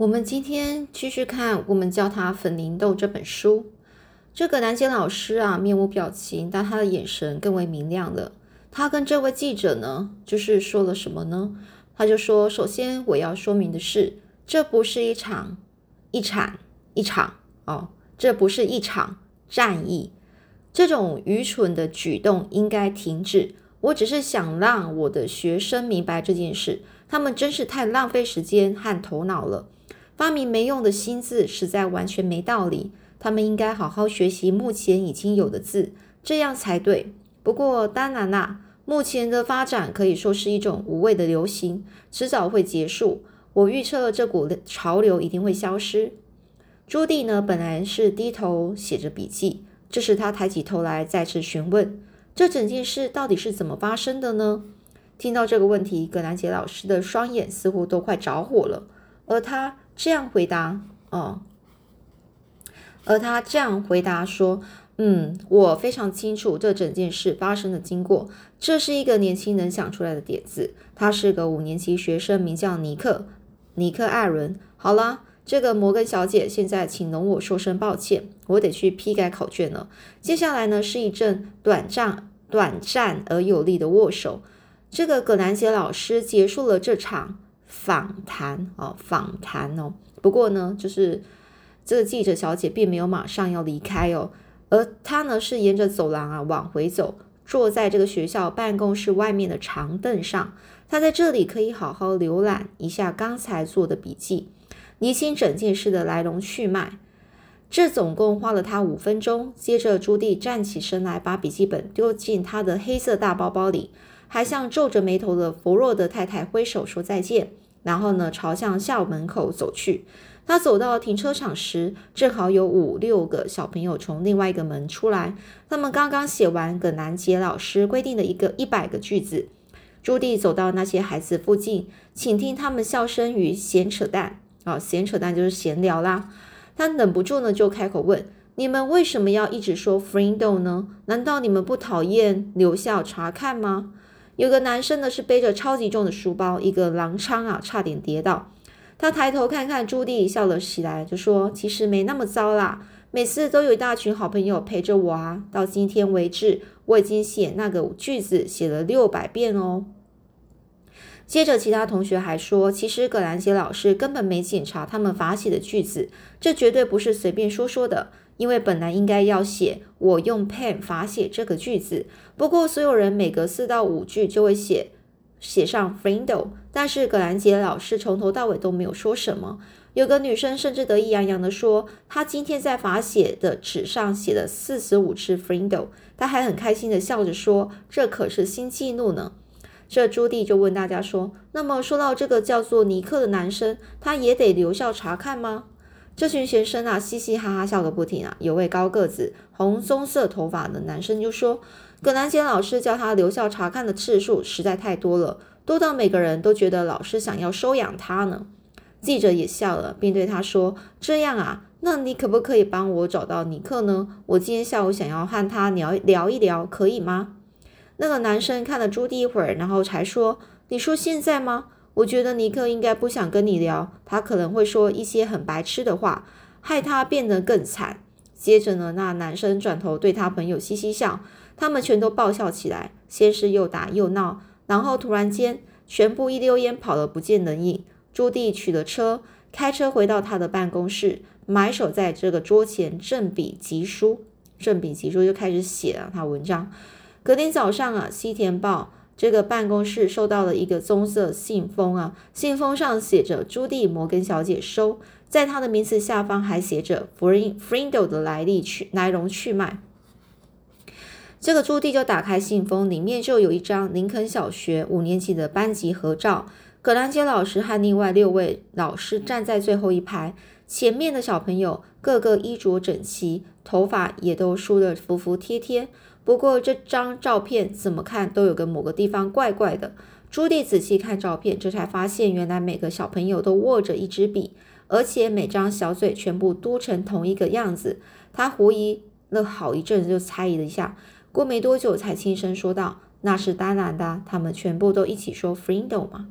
我们今天继续看，我们叫它粉灵豆这本书。这个南杰老师啊，面无表情，但他的眼神更为明亮了。他跟这位记者呢，就是说了什么呢？他就说：首先我要说明的是，这不是一场一场一场哦，这不是一场战役。这种愚蠢的举动应该停止。我只是想让我的学生明白这件事，他们真是太浪费时间和头脑了。发明没用的新字，实在完全没道理。他们应该好好学习目前已经有的字，这样才对。不过当然啦，目前的发展可以说是一种无谓的流行，迟早会结束。我预测这股潮流一定会消失。朱棣呢，本来是低头写着笔记，这时他抬起头来，再次询问：这整件事到底是怎么发生的呢？听到这个问题，葛兰杰老师的双眼似乎都快着火了，而他。这样回答哦，而他这样回答说：“嗯，我非常清楚这整件事发生的经过。这是一个年轻人想出来的点子。他是个五年级学生，名叫尼克·尼克·艾伦。好了，这个摩根小姐，现在请容我说声抱歉，我得去批改考卷了。接下来呢，是一阵短暂、短暂而有力的握手。这个葛兰杰老师结束了这场。”访谈哦，访谈哦。不过呢，就是这个记者小姐并没有马上要离开哦，而她呢是沿着走廊啊往回走，坐在这个学校办公室外面的长凳上。她在这里可以好好浏览一下刚才做的笔记，厘清整件事的来龙去脉。这总共花了她五分钟。接着，朱棣站起身来，把笔记本丢进他的黑色大包包里，还向皱着眉头的弗洛德太太挥手说再见。然后呢，朝向校门口走去。他走到停车场时，正好有五六个小朋友从另外一个门出来。他们刚刚写完葛南杰老师规定的一个一百个句子。朱棣走到那些孩子附近，倾听他们笑声与闲扯淡。啊，闲扯淡就是闲聊啦。他忍不住呢，就开口问：“你们为什么要一直说 Friendo 呢？难道你们不讨厌留校查看吗？”有个男生呢，是背着超级重的书包，一个狼疮啊，差点跌倒。他抬头看看朱棣，笑了起来，就说：“其实没那么糟啦，每次都有一大群好朋友陪着我啊。到今天为止，我已经写那个句子写了六百遍哦。”接着，其他同学还说：“其实葛兰杰老师根本没检查他们罚写的句子，这绝对不是随便说说的。”因为本来应该要写我用 pen 罚写这个句子，不过所有人每隔四到五句就会写写上 friendo，但是葛兰杰老师从头到尾都没有说什么。有个女生甚至得意洋洋地说，她今天在罚写的纸上写了四十五次 friendo，她还很开心地笑着说，这可是新纪录呢。这朱棣就问大家说，那么说到这个叫做尼克的男生，他也得留校查看吗？这群学生啊，嘻嘻哈哈笑个不停啊。有位高个子、红棕色头发的男生就说：“葛南杰老师叫他留校查看的次数实在太多了，多到每个人都觉得老师想要收养他呢。”记者也笑了，并对他说：“这样啊，那你可不可以帮我找到尼克呢？我今天下午想要和他聊聊一聊，可以吗？”那个男生看了朱迪一会儿，然后才说：“你说现在吗？”我觉得尼克应该不想跟你聊，他可能会说一些很白痴的话，害他变得更惨。接着呢，那男生转头对他朋友嘻嘻笑，他们全都爆笑起来，先是又打又闹，然后突然间全部一溜烟跑了不见人影。朱棣取了车，开车回到他的办公室，埋首在这个桌前正笔疾书，正笔疾书就开始写了他文章。隔天早上啊，《西田报》。这个办公室收到了一个棕色信封啊，信封上写着朱棣摩根小姐收，在他的名字下方还写着 Friendo 的来历去来龙去脉。这个朱棣就打开信封，里面就有一张林肯小学五年级的班级合照，葛兰杰老师和另外六位老师站在最后一排，前面的小朋友个个衣着整齐，头发也都梳得服服帖帖。不过这张照片怎么看都有个某个地方怪怪的。朱棣仔细看照片，这才发现原来每个小朋友都握着一支笔，而且每张小嘴全部嘟成同一个样子。他狐疑了好一阵，就猜疑了一下，过没多久才轻声说道：“那是当然的，他们全部都一起说 friendo 嘛。”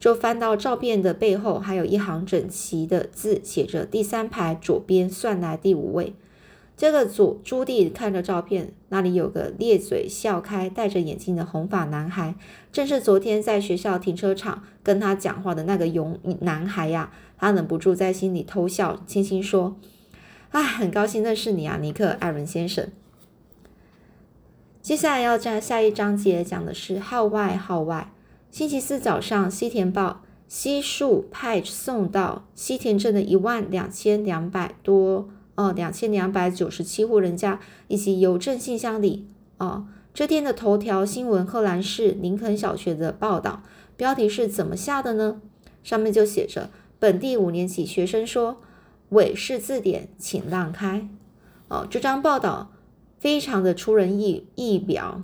就翻到照片的背后，还有一行整齐的字，写着“第三排左边算来第五位”。这个左朱棣看着照片，那里有个咧嘴笑开、戴着眼镜的红发男孩，正是昨天在学校停车场跟他讲话的那个勇男孩呀。他忍不住在心里偷笑，轻轻说：“啊，很高兴认识你啊，尼克·艾伦先生。”接下来要在下一章节讲的是号外号外。星期四早上，西田报悉数派送到西田镇的一万两千两百多。哦，两千两百九十七户人家以及邮政信箱里，哦，这天的头条新闻，赫兰市林肯小学的报道，标题是怎么下的呢？上面就写着：本地五年级学生说，韦氏字典，请让开。哦，这张报道非常的出人意意表，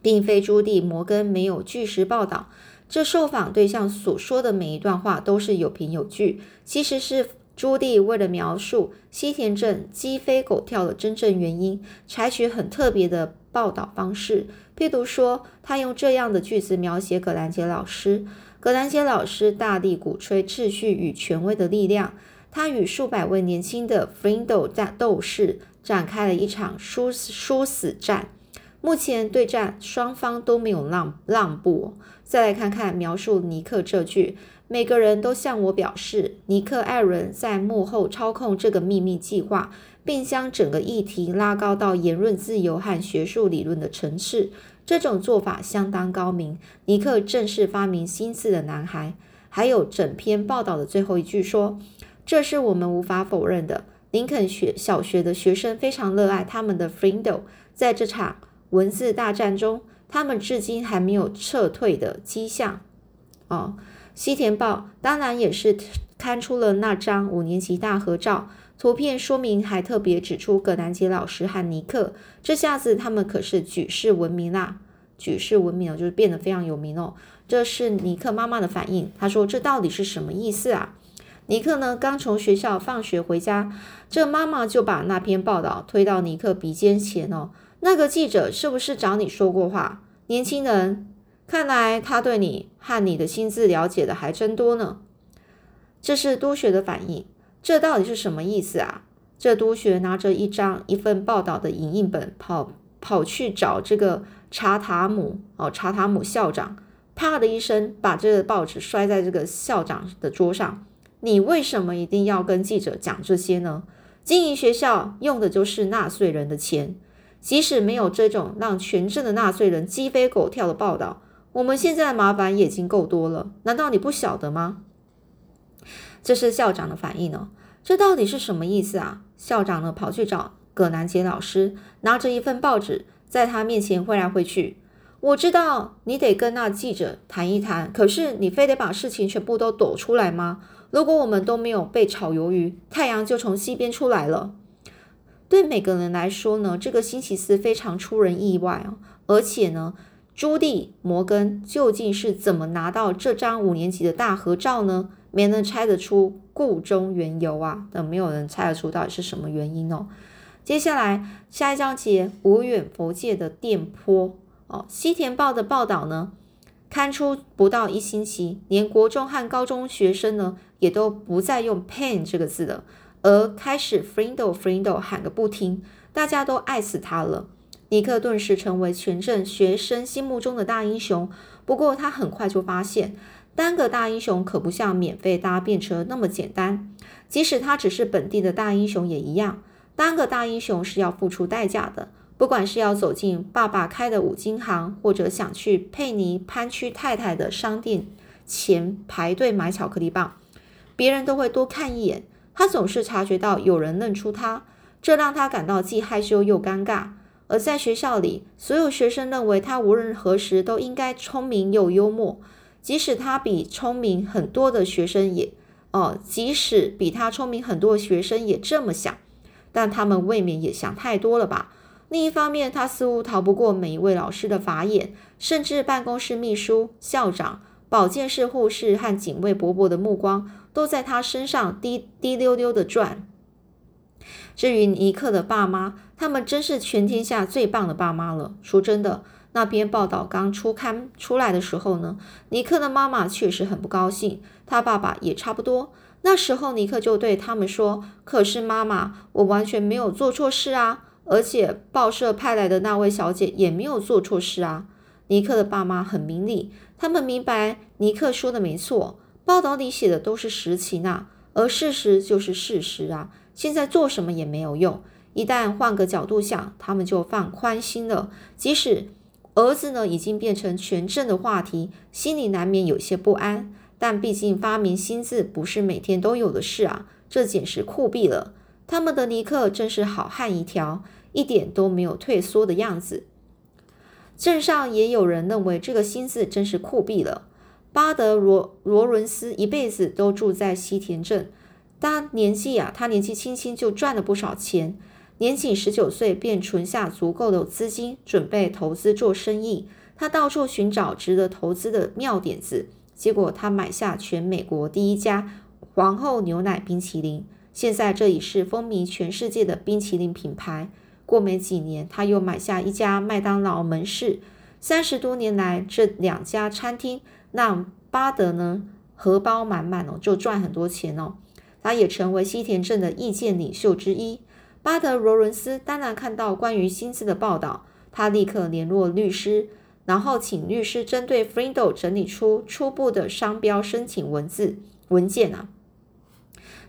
并非朱棣摩根没有据实报道，这受访对象所说的每一段话都是有凭有据，其实是。朱棣为了描述西田镇鸡飞狗跳的真正原因，采取很特别的报道方式。譬如说，他用这样的句子描写葛兰杰老师：葛兰杰老师大力鼓吹秩序与权威的力量，他与数百位年轻的弗林德斗士展开了一场殊殊死战。目前对战双方都没有让让步。再来看看描述尼克这句。每个人都向我表示，尼克·艾伦在幕后操控这个秘密计划，并将整个议题拉高到言论自由和学术理论的层次。这种做法相当高明。尼克正是发明新字的男孩。还有整篇报道的最后一句说：“这是我们无法否认的。林肯学小学的学生非常热爱他们的 Friendo，在这场文字大战中，他们至今还没有撤退的迹象。”哦。西田报当然也是刊出了那张五年级大合照，图片说明还特别指出葛南杰老师和尼克，这下子他们可是举世闻名啦！举世闻名哦，就是变得非常有名哦。这是尼克妈妈的反应，她说：“这到底是什么意思啊？”尼克呢，刚从学校放学回家，这妈妈就把那篇报道推到尼克鼻尖前哦。那个记者是不是找你说过话？年轻人。看来他对你和你的心智了解的还真多呢。这是督学的反应，这到底是什么意思啊？这督学拿着一张一份报道的影印本，跑跑去找这个查塔姆哦，查塔姆校长，啪的一声把这个报纸摔在这个校长的桌上。你为什么一定要跟记者讲这些呢？经营学校用的就是纳税人的钱，即使没有这种让全镇的纳税人鸡飞狗跳的报道。我们现在的麻烦已经够多了，难道你不晓得吗？这是校长的反应呢。这到底是什么意思啊？校长呢跑去找葛南杰老师，拿着一份报纸，在他面前挥来挥去。我知道你得跟那记者谈一谈，可是你非得把事情全部都抖出来吗？如果我们都没有被炒鱿鱼，太阳就从西边出来了。对每个人来说呢，这个星期四非常出人意外哦，而且呢。朱棣摩根究竟是怎么拿到这张五年级的大合照呢？没能猜得出故中缘由啊！那没有人猜得出到底是什么原因哦。接下来下一章节无远佛界的电波哦。西田报的报道呢，刊出不到一星期，连国中和高中学生呢也都不再用 pen 这个字了，而开始 friendo friendo 喊个不停，大家都爱死他了。尼克顿时成为全镇学生心目中的大英雄。不过，他很快就发现，单个大英雄可不像免费搭便车那么简单。即使他只是本地的大英雄也一样，单个大英雄是要付出代价的。不管是要走进爸爸开的五金行，或者想去佩尼潘区太太的商店前排队买巧克力棒，别人都会多看一眼。他总是察觉到有人认出他，这让他感到既害羞又尴尬。而在学校里，所有学生认为他无论何时都应该聪明又幽默，即使他比聪明很多的学生也，哦，即使比他聪明很多的学生也这么想，但他们未免也想太多了吧？另一方面，他似乎逃不过每一位老师的法眼，甚至办公室秘书、校长、保健室护士和警卫伯伯的目光都在他身上滴滴溜溜的转。至于尼克的爸妈，他们真是全天下最棒的爸妈了。说真的，那篇报道刚出刊出来的时候呢，尼克的妈妈确实很不高兴，他爸爸也差不多。那时候尼克就对他们说：“可是妈妈，我完全没有做错事啊，而且报社派来的那位小姐也没有做错事啊。”尼克的爸妈很明理，他们明白尼克说的没错，报道里写的都是实情啊，而事实就是事实啊。现在做什么也没有用，一旦换个角度想，他们就放宽心了。即使儿子呢已经变成全镇的话题，心里难免有些不安。但毕竟发明新字不是每天都有的事啊，这简直酷毙了。他们的尼克真是好汉一条，一点都没有退缩的样子。镇上也有人认为这个新字真是酷毙了。巴德罗罗伦斯一辈子都住在西田镇，他年纪啊，他年纪轻轻就赚了不少钱，年仅十九岁便存下足够的资金，准备投资做生意。他到处寻找值得投资的妙点子。结果，他买下全美国第一家皇后牛奶冰淇淋，现在这已是风靡全世界的冰淇淋品牌。过没几年，他又买下一家麦当劳门市。三十多年来，这两家餐厅让巴德呢荷包满满哦，就赚很多钱哦。他也成为西田镇的意见领袖之一。巴德罗伦斯当然看到关于薪资的报道，他立刻联络律师。然后请律师针对 Frindo 整理出初步的商标申请文字文件啊。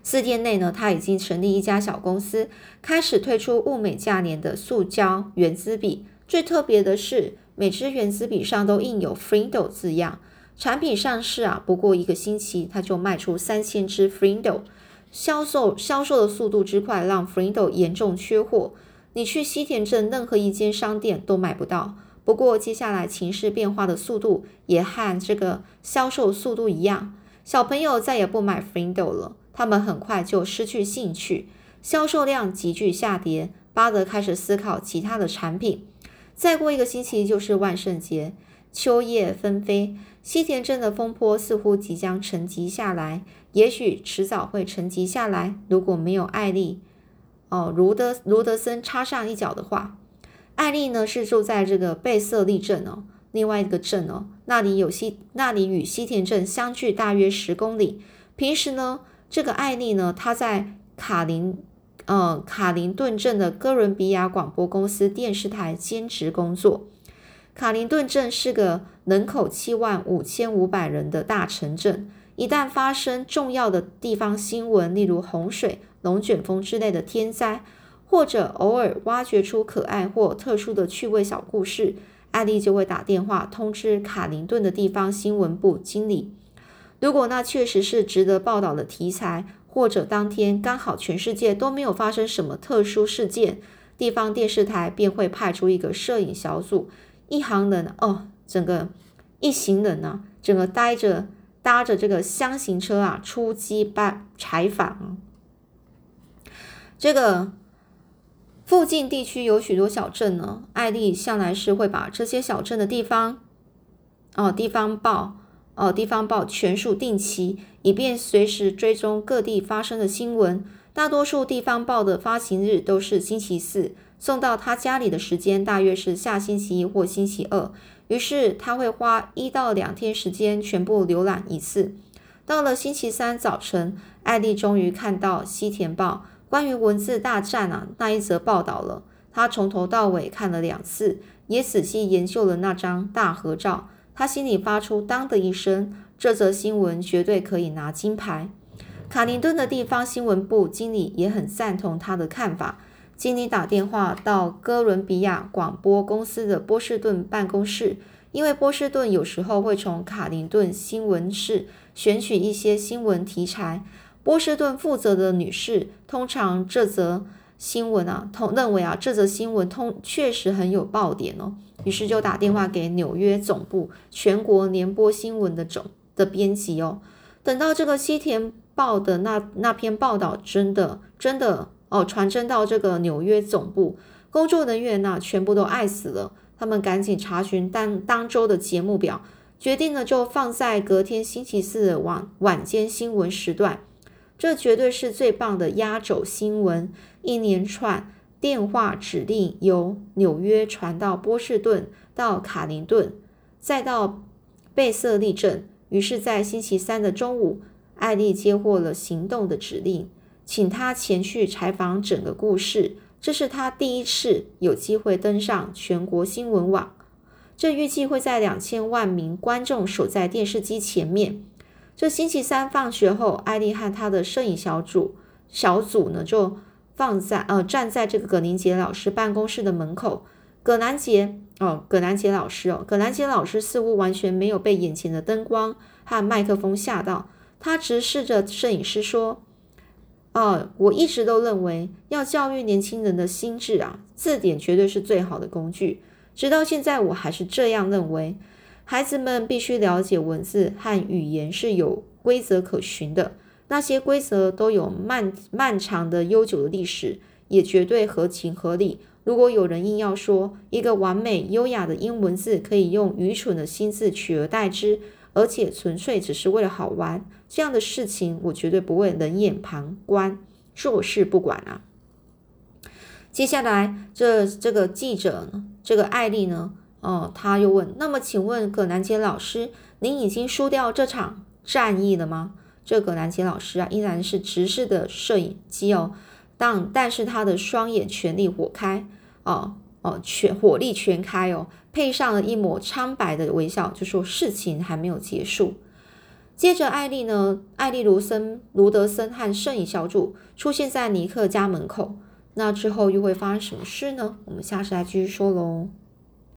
四天内呢，他已经成立一家小公司，开始推出物美价廉的塑胶圆珠笔。最特别的是，每支圆珠笔上都印有 Frindo 字样。产品上市啊，不过一个星期，他就卖出三千支 Frindo，销售销售的速度之快，让 Frindo 严重缺货。你去西田镇任何一间商店都买不到。不过，接下来情势变化的速度也和这个销售速度一样，小朋友再也不买 Frindo 了，他们很快就失去兴趣，销售量急剧下跌。巴德开始思考其他的产品。再过一个星期就是万圣节，秋叶纷飞，西田镇的风波似乎即将沉寂下来，也许迟早会沉寂下来。如果没有艾丽，哦，卢德卢德森插上一脚的话。艾丽呢是住在这个贝瑟利镇哦，另外一个镇哦，那里有西，那里与西田镇相距大约十公里。平时呢，这个艾丽呢，她在卡林，呃，卡林顿镇的哥伦比亚广播公司电视台兼职工作。卡林顿镇是个人口七万五千五百人的大城镇，一旦发生重要的地方新闻，例如洪水、龙卷风之类的天灾。或者偶尔挖掘出可爱或特殊的趣味小故事，艾丽就会打电话通知卡林顿的地方新闻部经理。如果那确实是值得报道的题材，或者当天刚好全世界都没有发生什么特殊事件，地方电视台便会派出一个摄影小组，一行人哦，整个一行人呢，整个待着搭着这个箱型车啊，出击办采访。这个。附近地区有许多小镇呢，艾丽向来是会把这些小镇的地方，哦，地方报，哦，地方报全数定期，以便随时追踪各地发生的新闻。大多数地方报的发行日都是星期四，送到他家里的时间大约是下星期一或星期二。于是他会花一到两天时间全部浏览一次。到了星期三早晨，艾丽终于看到西田报。关于文字大战啊，那一则报道了。他从头到尾看了两次，也仔细研究了那张大合照。他心里发出“当”的一声，这则新闻绝对可以拿金牌。卡林顿的地方新闻部经理也很赞同他的看法。经理打电话到哥伦比亚广播公司的波士顿办公室，因为波士顿有时候会从卡林顿新闻室选取一些新闻题材。波士顿负责的女士通常这则新闻啊，通认为啊这则新闻通确实很有爆点哦，于是就打电话给纽约总部全国联播新闻的总的编辑哦。等到这个西田报的那那篇报道真的真的哦传真到这个纽约总部，工作人员呢全部都爱死了，他们赶紧查询当当周的节目表，决定呢就放在隔天星期四的晚晚间新闻时段。这绝对是最棒的压轴新闻！一连串电话指令由纽约传到波士顿，到卡林顿，再到贝瑟利镇。于是，在星期三的中午，艾丽接获了行动的指令，请他前去采访整个故事。这是他第一次有机会登上全国新闻网。这预计会在两千万名观众守在电视机前面。这星期三放学后，艾丽和他的摄影小组小组呢，就放在呃站在这个葛林杰老师办公室的门口。葛南杰哦，葛南杰老师哦，葛南杰老师似乎完全没有被眼前的灯光和麦克风吓到。他直视着摄影师说：“哦，我一直都认为要教育年轻人的心智啊，字典绝对是最好的工具。直到现在，我还是这样认为。”孩子们必须了解文字和语言是有规则可循的，那些规则都有漫漫长的悠久的历史，也绝对合情合理。如果有人硬要说一个完美优雅的英文字可以用愚蠢的心字取而代之，而且纯粹只是为了好玩，这样的事情我绝对不会冷眼旁观，坐视不管啊！接下来，这这个记者呢，这个艾丽呢？哦，他又问：“那么，请问葛南杰老师，您已经输掉这场战役了吗？”这葛南杰老师啊，依然是直视的摄影机哦，但但是他的双眼全力火开哦哦，全火力全开哦，配上了一抹苍白的微笑，就说事情还没有结束。接着，艾丽呢，艾丽卢森卢德森和摄影小主出现在尼克家门口。那之后又会发生什么事呢？我们下次来继续说喽。